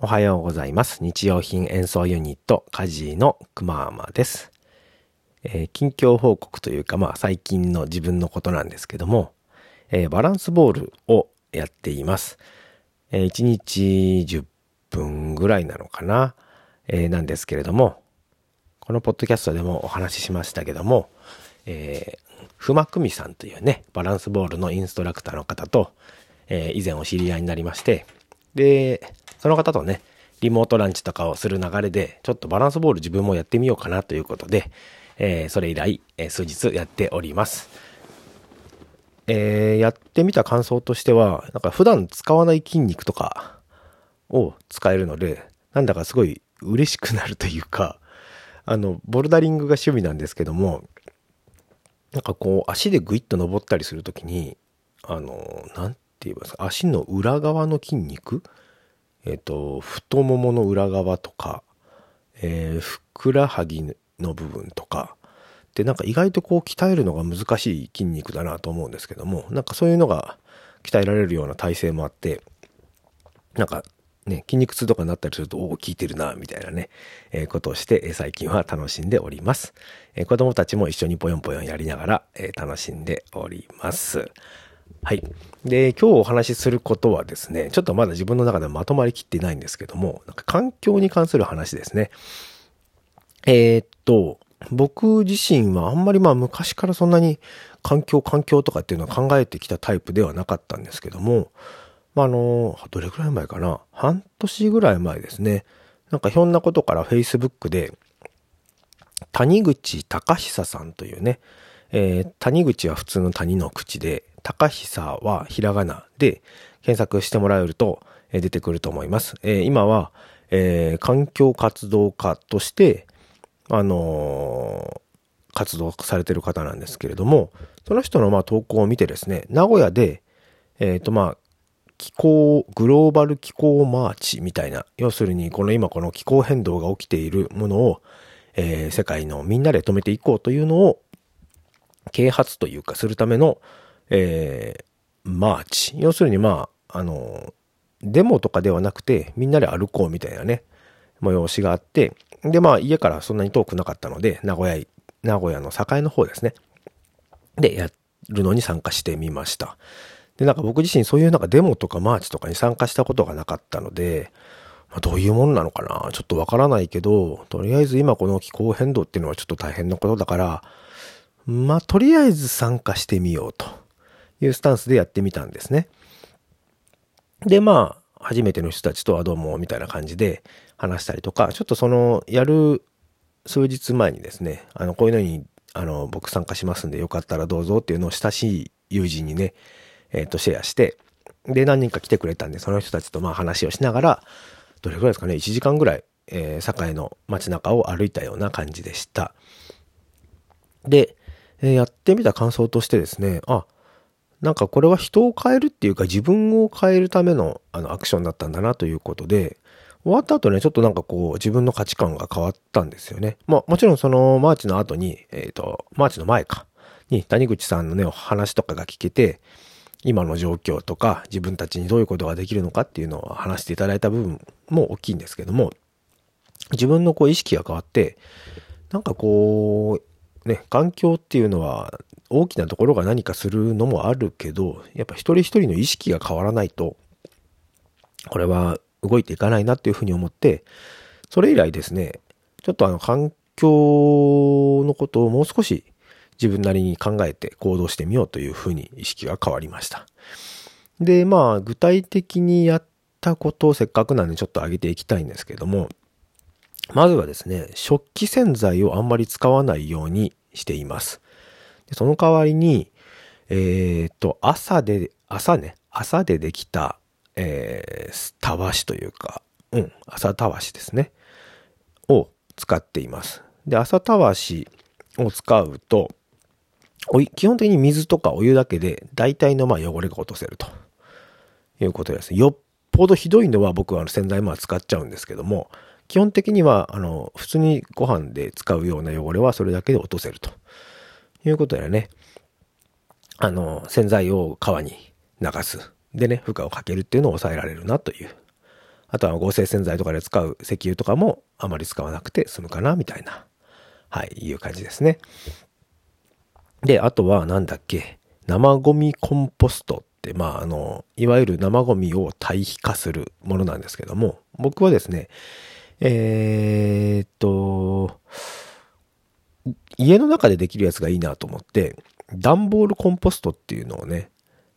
おはようございます。日用品演奏ユニット、カジーのくまーまです、えー近況報告というか、まあ最近の自分のことなんですけども、えーバランスボールをやっています。え1日10分ぐらいなのかな、えーなんですけれども、このポッドキャストでもお話ししましたけども、えー、ふまくみさんというね、バランスボールのインストラクターの方と、え以前お知り合いになりまして、で、その方とね、リモートランチとかをする流れで、ちょっとバランスボール自分もやってみようかなということで、えーそれ以来、えー数日やっております。えーやってみた感想としては、なんか普段使わない筋肉とかを使えるので、なんだかすごい嬉しくなるというか、あの、ボルダリングが趣味なんですけども、なんかこう、足でグイッと登ったりするときに、あの、なんて言いいですか、足の裏側の筋肉えっ、と、太ももの裏側とか、えーふくらはぎの部分とか、で、なんか意外とこう鍛えるのが難しい筋肉だなと思うんですけども、なんかそういうのが鍛えられるような体勢もあって、なんかね、筋肉痛とかになったりすると、おお、効いてるな、みたいなね、えーことをして、えー最近は楽しんでおります。えー子供たちも一緒にぽよんぽよんやりながら、えー楽しんでおります。はい。で、今日お話しすることはですね、ちょっとまだ自分の中でまとまりきっていないんですけども、なんか環境に関する話ですね。えーっと、僕自身はあんまりまあ昔からそんなに環境環境とかっていうのは考えてきたタイプではなかったんですけども、まあ、あの、どれくらい前かな？半年ぐらい前ですね。なんかひょんなことから Facebook で、谷口隆久さんというね、えー谷口は普通の谷の口で、高久はひらがなで検索してもらえると、出てくると思います。え今は、えー環境活動家として、あのー活動されてる方なんですけれども、その人のまあ投稿を見てですね、名古屋で、えっ、とまあ、気候、グローバル気候マーチみたいな、要するにこの今この気候変動が起きているものを、えー世界のみんなで止めていこうというのを、啓発というかするための、えーマーチ。要するにまあ、あの、デモとかではなくて、みんなで歩こうみたいなね、催しがあって、でまあ家からそんなに遠くなかったので、名古屋、名古屋の栄の方ですね。で、やるのに参加してみました。で、なんか僕自身そういうなんかデモとかマーチとかに参加したことがなかったので、まあ、どういうもんなのかな？ちょっとわからないけど、とりあえず今この気候変動っていうのはちょっと大変なことだから、まあ、とりあえず参加してみようというスタンスでやってみたんですね。で、まあ、初めての人たちとはどうもみたいな感じで話したりとか、ちょっとその、やる数日前にですね、あの、こういうのに、あの、僕参加しますんでよかったらどうぞっていうのを親しい友人にね、えっ、と、シェアして、で、何人か来てくれたんで、その人たちとまあ話をしながら、どれぐらいですかね、1時間ぐらい、えー堺の街中を歩いたような感じでした。で、えーやってみた感想としてですね、あ、なんかこれは人を変えるっていうか自分を変えるためのあのアクションだったんだなということで、終わった後ね、ちょっとなんかこう自分の価値観が変わったんですよね。まあもちろんそのマーチの後に、えっ、と、マーチの前か、に谷口さんのね、お話とかが聞けて、今の状況とか自分たちにどういうことができるのかっていうのを話していただいた部分も大きいんですけども、自分のこう意識が変わって、なんかこう、ね、環境っていうのは大きなところが何かするのもあるけど、やっぱ一人一人の意識が変わらないと、これは動いていかないなっていうふうに思って、それ以来ですね、ちょっとあの環境のことをもう少し自分なりに考えて行動してみようというふうに意識が変わりました。で、まあ具体的にやったことをせっかくなんでちょっと上げていきたいんですけども、まずはですね、食器洗剤をあんまり使わないようにしています。でその代わりに、えっ、と、朝で、朝ね、朝でできた、えー、たわしというか、うん、朝たわしですね。を使っています。で、朝たわしを使うと、お基本的に水とかお湯だけで大体のまあ汚れが落とせるということです。よっぽどひどいのは僕はあの洗剤ま使っちゃうんですけども、基本的にはあの普通にご飯で使うような汚れはそれだけで落とせると。いうことでね、あの洗剤を川に流す。でね、負荷をかけるっていうのを抑えられるなという。あとは合成洗剤とかで使う石油とかもあまり使わなくて済むかな、みたいな、はい、いう感じですね。で、あとはなんだっけ、生ゴミコンポストって、まあ、あの、いわゆる生ゴミを堆肥化するものなんですけども、僕はですね、えー、っと、家の中でできるやつがいいなと思って、段ボールコンポストっていうのをね、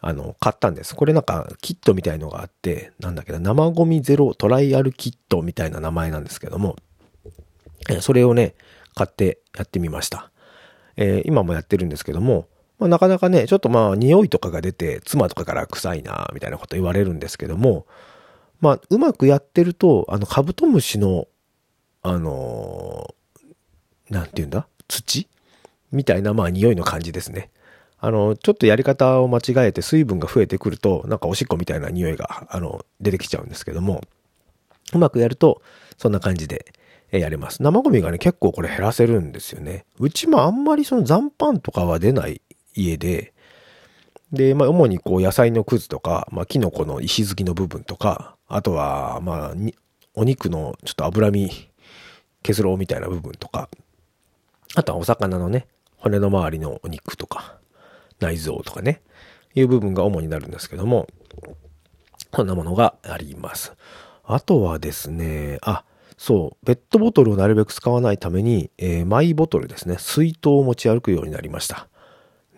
あの、買ったんです。これなんかキットみたいのがあって、なんだっけど、生ゴミゼロトライアルキットみたいな名前なんですけども、それをね、買ってやってみました。えー、今もやってるんですけども、まあ、なかなかね、ちょっとまあ、匂いとかが出て、妻とかから臭いな、みたいなこと言われるんですけども、まあ、うまくやってると、あの、カブトムシの、あのー、なんて言うんだ？土？みたいな、まあ、匂いの感じですね。あの、ちょっとやり方を間違えて水分が増えてくると、なんかおしっこみたいな匂いが、あの、出てきちゃうんですけども、うまくやると、そんな感じでやれます。生ゴミがね、結構これ減らせるんですよね。うちもあんまりその残飯とかは出ない家で、で、まあ、主にこう野菜のくずとか、まあ、キノコの石突きの部分とか、あとは、まあ、お肉のちょっと脂身削ろうみたいな部分とか、あとはお魚のね、骨の周りのお肉とか、内臓とかね、いう部分が主になるんですけども、そんなものがあります。あとはですね、あ、そう、ペットボトルをなるべく使わないために、えー、マイボトルですね、水筒を持ち歩くようになりました。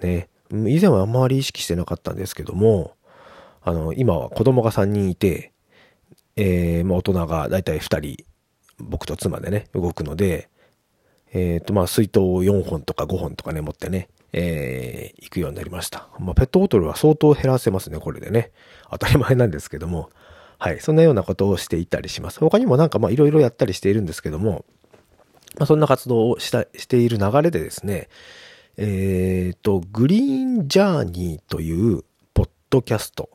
ね、以前はあんまり意識してなかったんですけども、あの、今は子供が3人いて、えー、まあ大人がだいたい2人、僕と妻でね、動くので、えっ、ー、と、まあ水筒を4本とか5本とかね、持ってね、えー、行くようになりました。まあ、ペットボトルは相当減らせますね、これでね。当たり前なんですけども。はい。そんなようなことをしていたりします。他にもなんかまあいろいろやったりしているんですけども、まあ、そんな活動をしたしている流れでですね、えっ、ー、と、グリーンジャーニーというポッドキャスト。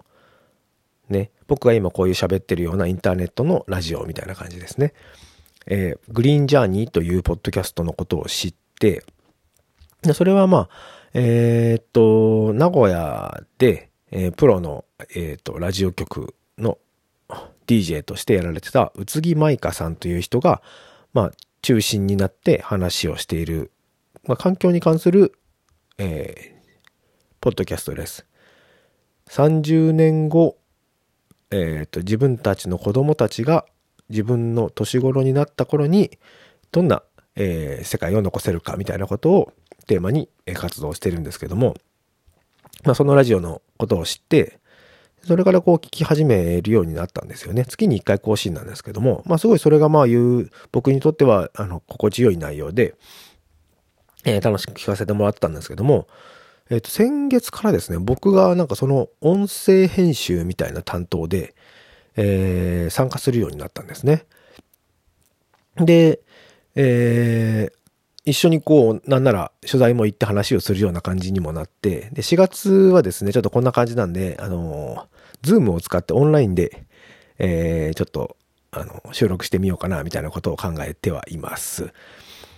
ね。僕が今こういう喋ってるようなインターネットのラジオみたいな感じですね。えー、グリーンジャーニーというポッドキャストのことを知って、で、それはまあ、えー、っと、名古屋で、えー、プロの、え、っと、ラジオ局の DJ としてやられてた宇津木舞香さんという人が、まあ、中心になって話をしている、まあ、環境に関する、えー、ポッドキャストです。30年後、えっ、と、自分たちの子供たちが自分の年頃になった頃に、どんな、えー、世界を残せるかみたいなことをテーマに活動してるんですけども、まあ、そのラジオのことを知って、それからこう聞き始めるようになったんですよね。月に1回更新なんですけども、まあすごいそれがまあ言う、僕にとっては、あの、心地よい内容で、えー、楽しく聞かせてもらったんですけども、えっ、と、先月からですね、僕がなんかその音声編集みたいな担当で、えー、参加するようになったんですね。で、えー、一緒にこう、なんなら取材も行って話をするような感じにもなって、で、4月はですね、ちょっとこんな感じなんで、あの、ズームを使ってオンラインで、えー、ちょっと、あの、収録してみようかな、みたいなことを考えてはいます。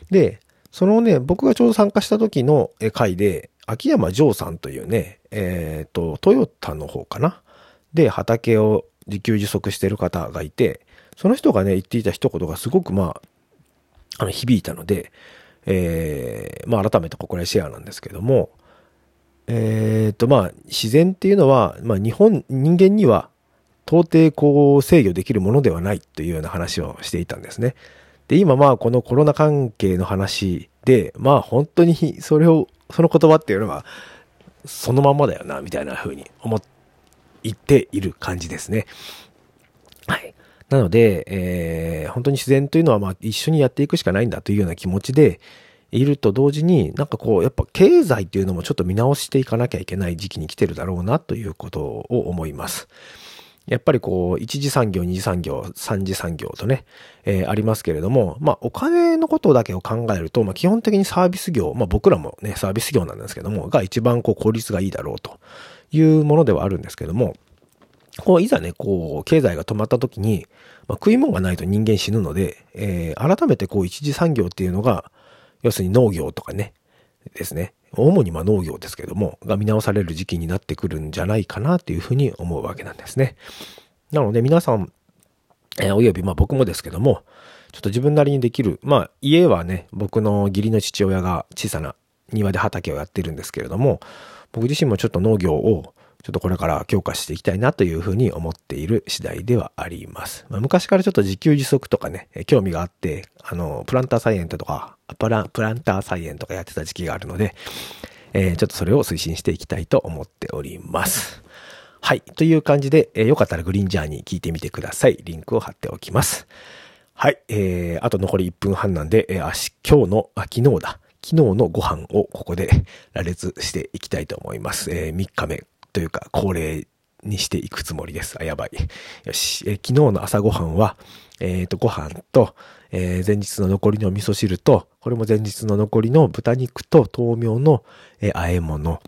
で、そのね、僕がちょうど参加した時の回で、秋山城さんというね、えっ、ー、と、トヨタの方かな？で、畑を自給自足してる方がいて、その人がね、言っていた一言がすごくまあ、あの、響いたので、えー、まあ改めてここでシェアなんですけども、えっ、ー、とまあ自然っていうのは、まあ日本、人間には到底こう制御できるものではないというような話をしていたんですね。で、今まあこのコロナ関係の話で、まあ本当にそれを、その言葉っていうのはそのままだよな、みたいな風に思っている感じですね。はい。なので、えー、本当に自然というのはまあ一緒にやっていくしかないんだというような気持ちでいると同時に、なんかこう、やっぱ経済っていうのもちょっと見直していかなきゃいけない時期に来てるだろうなということを思います。やっぱりこう、一次産業、二次産業、三次産業とね、えー、ありますけれども、まあお金のことだけを考えると、まあ基本的にサービス業、まあ僕らもね、サービス業なんですけども、が一番こう効率がいいだろうというものではあるんですけども、こう、いざね、こう、経済が止まった時に、まあ、食い物がないと人間死ぬので、えー、改めてこう、一次産業っていうのが、要するに農業とかね、ですね。主にま農業ですけども、が見直される時期になってくるんじゃないかなというふうに思うわけなんですね。なので皆さん、えー、およびま僕もですけども、ちょっと自分なりにできる、まあ家はね、僕の義理の父親が小さな庭で畑をやってるんですけれども、僕自身もちょっと農業をちょっとこれから強化していきたいなというふうに思っている次第ではあります。まあ、昔からちょっと自給自足とかね、興味があって、あの、プランターサイエントとか、プラプランターサイエントとかやってた時期があるので、えー、ちょっとそれを推進していきたいと思っております。はい。という感じで、えー、よかったらグリーンジャーニー聞いてみてください。リンクを貼っておきます。はい。えー、あと残り1分半なんで、えー、今日の、あ、昨日だ。昨日のご飯をここで羅列していきたいと思います。えー、3日目というか恒例にしていくつもりです。あ、やばい。よし。え、昨日の朝ごはんは、えっ、ー、と、ご飯と、えー、前日の残りの味噌汁と、これも前日の残りの豚肉と豆苗の、えー、和え物。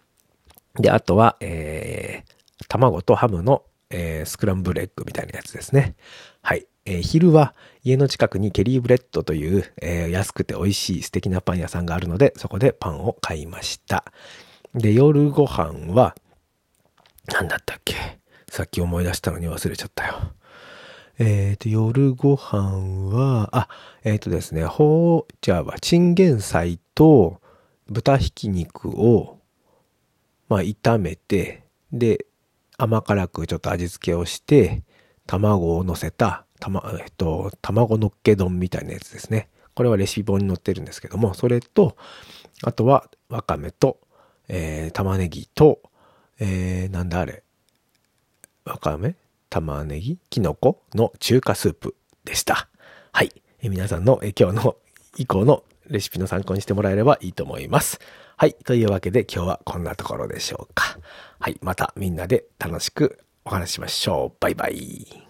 で、あとは、えー、卵とハムの、えー、スクランブルエッグみたいなやつですね。はい。えー、昼は家の近くにケリーブレッドという、えー、安くて美味しい素敵なパン屋さんがあるので、そこでパンを買いました。で、夜ご飯は、なんだったっけ？さっき思い出したのに忘れちゃったよ。えっ、ー、と、夜ご飯は、あ、えっ、ー、とですね、ほう、じゃあ、チンゲン菜と豚ひき肉を、まあ、炒めて、で、甘辛くちょっと味付けをして、卵を乗せた、たま、えっと、卵のっけ丼みたいなやつですね。これはレシピ本に載ってるんですけども、それと、あとは、わかめと、えー、玉ねぎと、えー、なんだあれ。わかめ？玉ねぎ？きのこの中華スープでした。はい。えー、皆さんの、えー、今日の以降のレシピの参考にしてもらえればいいと思います。はい。というわけで今日はこんなところでしょうか。はい。またみんなで楽しくお話ししましょう。バイバイ。